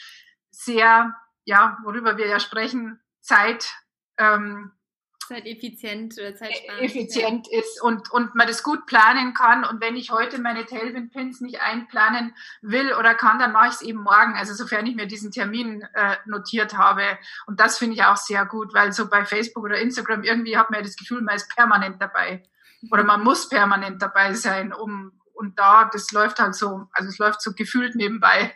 sehr ja, worüber wir ja sprechen, Zeit, ähm, zeiteffizient oder zeitsparend effizient ja. ist und, und man das gut planen kann. Und wenn ich heute meine Tailwind-Pins nicht einplanen will oder kann, dann mache ich es eben morgen. Also sofern ich mir diesen Termin äh, notiert habe. Und das finde ich auch sehr gut, weil so bei Facebook oder Instagram irgendwie hat man ja das Gefühl, man ist permanent dabei. Oder man muss permanent dabei sein, um und da, das läuft halt so, also es läuft so gefühlt nebenbei.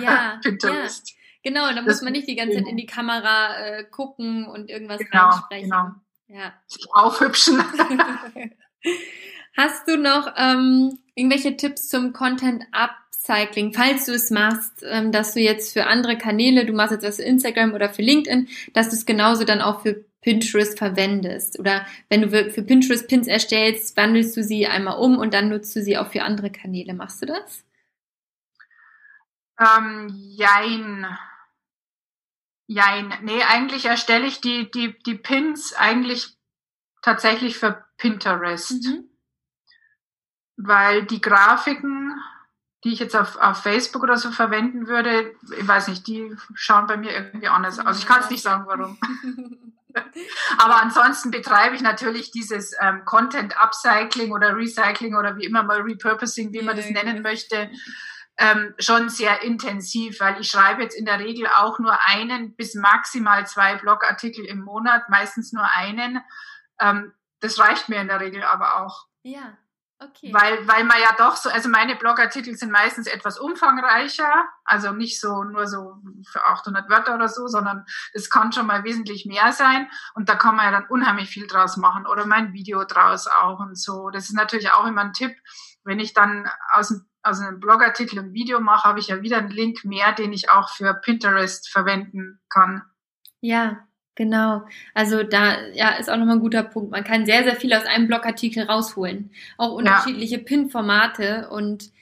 Ja, (laughs) Pinterest. Ja. Genau, da muss man nicht die ganze Zeit in die Kamera äh, gucken und irgendwas genau, reinsprechen. Genau. Ja. Aufhübschen. (laughs) Hast du noch ähm, irgendwelche Tipps zum Content Upcycling, falls du es machst, ähm, dass du jetzt für andere Kanäle, du machst jetzt was für Instagram oder für LinkedIn, dass du es genauso dann auch für Pinterest verwendest? Oder wenn du für Pinterest Pins erstellst, wandelst du sie einmal um und dann nutzt du sie auch für andere Kanäle. Machst du das? Ähm, jein. Jein. Nee, eigentlich erstelle ich die, die, die Pins eigentlich tatsächlich für Pinterest. Mhm. Weil die Grafiken, die ich jetzt auf, auf Facebook oder so verwenden würde, ich weiß nicht, die schauen bei mir irgendwie anders aus. Ich kann es nicht sagen, warum. (laughs) Aber ansonsten betreibe ich natürlich dieses ähm, Content Upcycling oder Recycling oder wie immer mal Repurposing, wie man das nennen möchte, ähm, schon sehr intensiv, weil ich schreibe jetzt in der Regel auch nur einen bis maximal zwei Blogartikel im Monat, meistens nur einen. Ähm, das reicht mir in der Regel aber auch. Ja. Okay. Weil, weil man ja doch so, also meine Blogartikel sind meistens etwas umfangreicher, also nicht so nur so für 800 Wörter oder so, sondern es kann schon mal wesentlich mehr sein und da kann man ja dann unheimlich viel draus machen oder mein Video draus auch und so. Das ist natürlich auch immer ein Tipp, wenn ich dann aus, aus einem Blogartikel ein Video mache, habe ich ja wieder einen Link mehr, den ich auch für Pinterest verwenden kann. Ja, Genau. Also da ja ist auch nochmal ein guter Punkt. Man kann sehr, sehr viel aus einem Blogartikel rausholen. Auch unterschiedliche ja. PIN-Formate und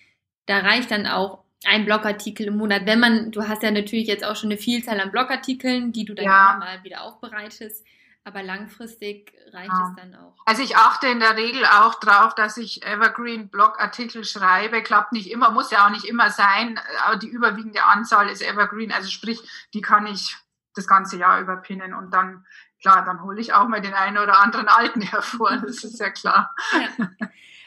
da reicht dann auch ein Blogartikel im Monat. Wenn man, du hast ja natürlich jetzt auch schon eine Vielzahl an Blogartikeln, die du dann ja. mal wieder aufbereitest. Aber langfristig reicht ja. es dann auch. Also ich achte in der Regel auch drauf, dass ich Evergreen Blogartikel schreibe. Klappt nicht immer, muss ja auch nicht immer sein. Aber die überwiegende Anzahl ist Evergreen. Also sprich, die kann ich das ganze Jahr überpinnen und dann, klar, dann hole ich auch mal den einen oder anderen alten (laughs) hervor, das ist ja klar. Ja.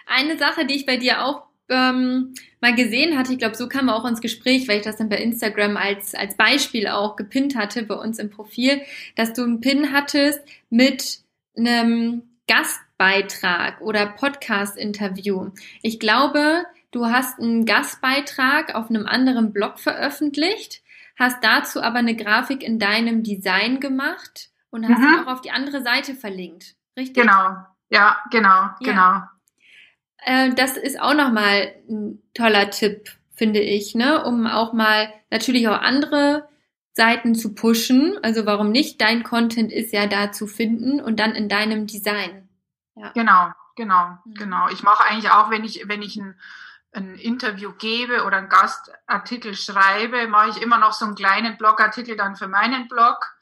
Eine Sache, die ich bei dir auch ähm, mal gesehen hatte, ich glaube, so kam auch ins Gespräch, weil ich das dann bei Instagram als, als Beispiel auch gepinnt hatte bei uns im Profil, dass du einen Pin hattest mit einem Gastbeitrag oder Podcast-Interview. Ich glaube, du hast einen Gastbeitrag auf einem anderen Blog veröffentlicht hast dazu aber eine Grafik in deinem Design gemacht und hast mhm. auch auf die andere Seite verlinkt. Richtig? Genau, ja, genau, ja. genau. Äh, das ist auch nochmal ein toller Tipp, finde ich, ne? um auch mal natürlich auch andere Seiten zu pushen. Also warum nicht? Dein Content ist ja da zu finden und dann in deinem Design. Ja. Genau, genau, mhm. genau. Ich mache eigentlich auch, wenn ich, wenn ich ein ein Interview gebe oder einen Gastartikel schreibe, mache ich immer noch so einen kleinen Blogartikel dann für meinen Blog,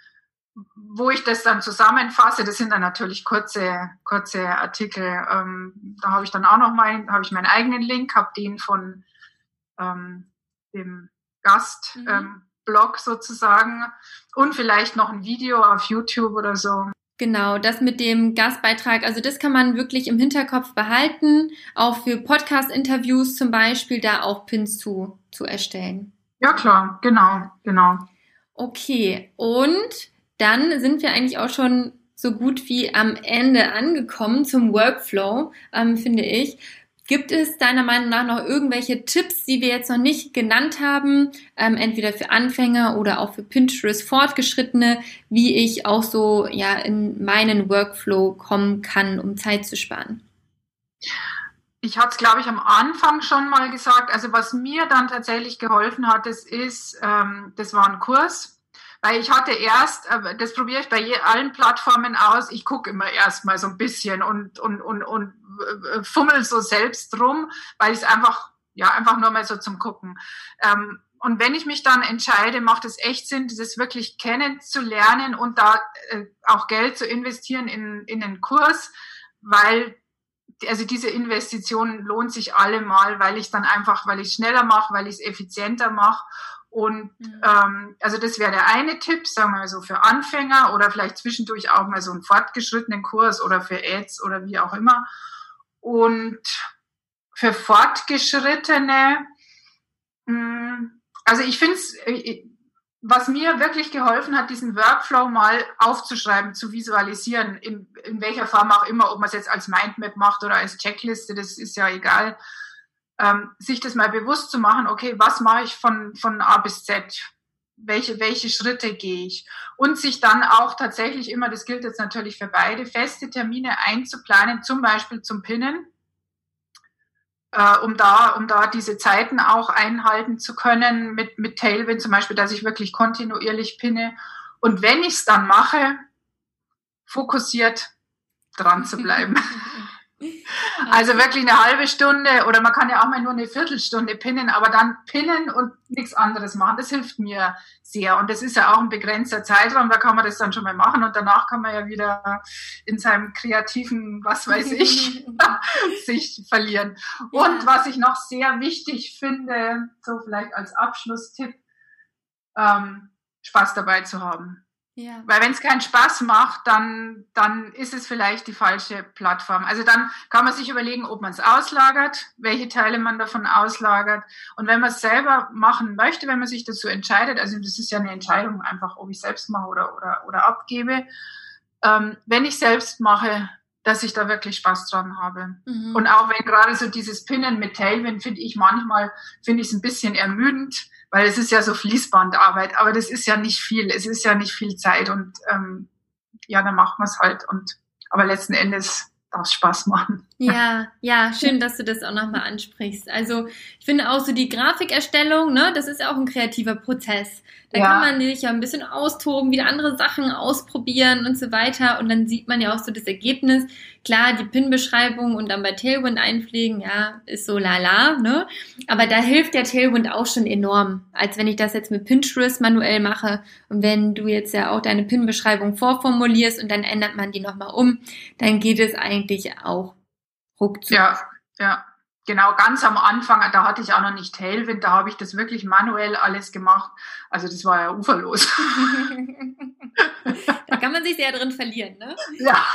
wo ich das dann zusammenfasse. Das sind dann natürlich kurze, kurze Artikel. Ähm, da habe ich dann auch noch meinen, habe ich meinen eigenen Link, habe den von ähm, dem Gastblog mhm. ähm, sozusagen und vielleicht noch ein Video auf YouTube oder so. Genau, das mit dem Gastbeitrag, also das kann man wirklich im Hinterkopf behalten, auch für Podcast-Interviews zum Beispiel, da auch Pins zu, zu erstellen. Ja, klar, genau, genau. Okay, und dann sind wir eigentlich auch schon so gut wie am Ende angekommen zum Workflow, ähm, finde ich. Gibt es deiner Meinung nach noch irgendwelche Tipps, die wir jetzt noch nicht genannt haben, ähm, entweder für Anfänger oder auch für Pinterest Fortgeschrittene, wie ich auch so ja in meinen Workflow kommen kann, um Zeit zu sparen? Ich hatte es, glaube ich, am Anfang schon mal gesagt. Also was mir dann tatsächlich geholfen hat, das ist, ähm, das war ein Kurs weil ich hatte erst, äh, das probiere ich bei allen Plattformen aus, ich gucke immer erst mal so ein bisschen und, und, und, und äh, fummel so selbst rum, weil ich es einfach, ja, einfach nur mal so zum Gucken. Ähm, und wenn ich mich dann entscheide, macht es echt Sinn, das wirklich kennenzulernen und da äh, auch Geld zu investieren in, in den Kurs, weil also diese Investition lohnt sich allemal, weil ich dann einfach, weil ich schneller mache, weil ich es effizienter mache Und mhm. ähm, also das wäre der eine Tipp, sagen wir mal so für Anfänger oder vielleicht zwischendurch auch mal so einen fortgeschrittenen Kurs oder für Ads oder wie auch immer. Und für Fortgeschrittene, mh, hm, also ich finde es, äh, was mir wirklich geholfen hat, diesen Workflow mal aufzuschreiben, zu visualisieren, in, in welcher Form auch immer, ob man es jetzt als Mindmap macht oder als Checkliste, das ist ja egal, ähm, sich das mal bewusst zu machen, okay, was mache ich von, von A bis Z? Welche, welche Schritte gehe ich? Und sich dann auch tatsächlich immer, das gilt jetzt natürlich für beide, feste Termine einzuplanen, zum Beispiel zum Pinnen äh, um da, um da diese Zeiten auch einhalten zu können mit, mit Tailwind zum Beispiel, dass ich wirklich kontinuierlich pinne. Und wenn ich es dann mache, fokussiert dran zu bleiben. (laughs) Also wirklich eine halbe Stunde oder man kann ja auch mal nur eine Viertelstunde pinnen, aber dann pinnen und nichts anderes machen, das hilft mir sehr. Und das ist ja auch ein begrenzter Zeitraum, da kann man das dann schon mal machen und danach kann man ja wieder in seinem kreativen, was weiß (laughs) ich, (laughs) sich verlieren. Und ja. was ich noch sehr wichtig finde, so vielleicht als Abschlusstipp, ähm, Spaß dabei zu haben. Ja. Weil wenn es keinen Spaß macht, dann, dann ist es vielleicht die falsche Plattform. Also dann kann man sich überlegen, ob man es auslagert, welche Teile man davon auslagert. Und wenn man es selber machen möchte, wenn man sich dazu entscheidet, also das ist ja eine Entscheidung einfach, ob ich selbst mache oder, oder, oder abgebe. Ähm, wenn ich selbst mache, dass ich da wirklich Spaß dran habe. Mhm. Und auch wenn gerade so dieses Pinnen mit Tailwind, finde ich manchmal, finde ich es ein bisschen ermüdend weil es ist ja so Fließbandarbeit, aber das ist ja nicht viel, es ist ja nicht viel Zeit und ähm, ja, dann macht man es halt und aber letzten Endes darf Spaß machen. Ja, ja, schön, dass du das auch nochmal ansprichst. Also ich finde auch so die Grafikerstellung, ne, das ist ja auch ein kreativer Prozess. Da ja. kann man sich ja ein bisschen austoben, wieder andere Sachen ausprobieren und so weiter. Und dann sieht man ja auch so das Ergebnis. Klar, die Pin-Beschreibung und dann bei Tailwind einpflegen, ja, ist so lala, ne? Aber da hilft der Tailwind auch schon enorm, als wenn ich das jetzt mit Pinterest manuell mache. Und wenn du jetzt ja auch deine Pin-Beschreibung vorformulierst und dann ändert man die nochmal um, dann geht es eigentlich auch ruckzuck. Ja, ja. Genau, ganz am Anfang, da hatte ich auch noch nicht Tailwind, da habe ich das wirklich manuell alles gemacht. Also das war ja uferlos. (laughs) da kann man sich sehr drin verlieren, ne? Ja.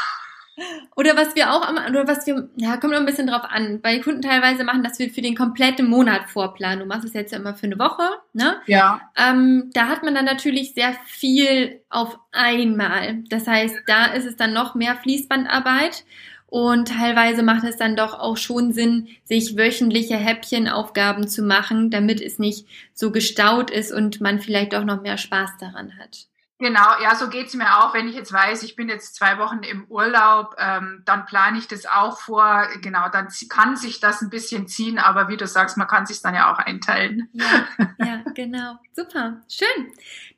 Oder was wir auch, oder was wir, ja, kommt noch ein bisschen drauf an. Bei Kunden teilweise machen, dass wir für den kompletten Monat vorplanen. Du machst es jetzt ja immer für eine Woche, ne? Ja. Ähm, da hat man dann natürlich sehr viel auf einmal. Das heißt, da ist es dann noch mehr Fließbandarbeit. Und teilweise macht es dann doch auch schon Sinn, sich wöchentliche Häppchenaufgaben zu machen, damit es nicht so gestaut ist und man vielleicht auch noch mehr Spaß daran hat. Genau, ja, so geht's mir auch. Wenn ich jetzt weiß, ich bin jetzt zwei Wochen im Urlaub, ähm, dann plane ich das auch vor. Genau, dann kann sich das ein bisschen ziehen, aber wie du sagst, man kann sich dann ja auch einteilen. Ja, ja genau. Super, schön.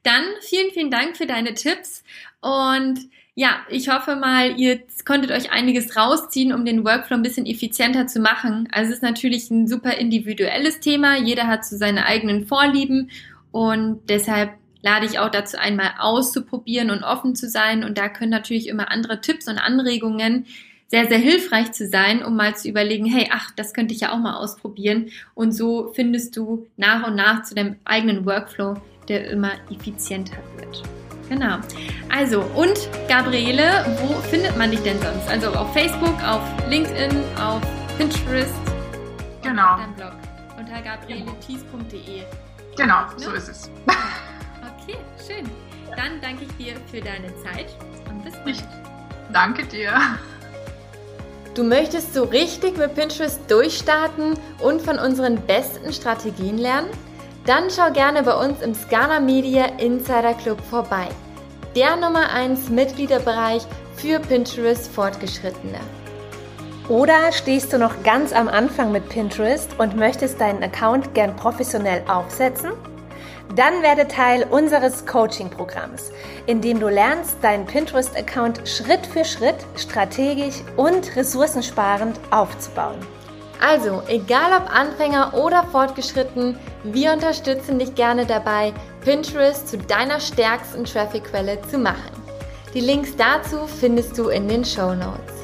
Dann vielen, vielen Dank für deine Tipps und ja, ich hoffe mal, ihr konntet euch einiges rausziehen, um den Workflow ein bisschen effizienter zu machen. Also es ist natürlich ein super individuelles Thema. Jeder hat so seine eigenen Vorlieben und deshalb lade ich auch dazu einmal auszuprobieren und offen zu sein. Und da können natürlich immer andere Tipps und Anregungen sehr, sehr hilfreich zu sein, um mal zu überlegen, hey, ach, das könnte ich ja auch mal ausprobieren. Und so findest du nach und nach zu deinem eigenen Workflow, der immer effizienter wird. Genau. Also, und Gabriele, wo findet man dich denn sonst? Also auf Facebook, auf LinkedIn, auf Pinterest. Genau. Dein Blog unter gabrieleties.de. Genau, ne? so ist es. (laughs) Okay, schön. Dann danke ich dir für deine Zeit und bis bald. Ich danke dir. Du möchtest so richtig mit Pinterest durchstarten und von unseren besten Strategien lernen? Dann schau gerne bei uns im Scana Media Insider Club vorbei. Der Nummer 1 Mitgliederbereich für Pinterest Fortgeschrittene. Oder stehst du noch ganz am Anfang mit Pinterest und möchtest deinen Account gern professionell aufsetzen? Dann werde Teil unseres Coaching-Programms, in dem du lernst, deinen Pinterest-Account Schritt für Schritt strategisch und ressourcensparend aufzubauen. Also, egal ob Anfänger oder fortgeschritten, wir unterstützen dich gerne dabei, Pinterest zu deiner stärksten Traffic-Quelle zu machen. Die Links dazu findest du in den Show Notes.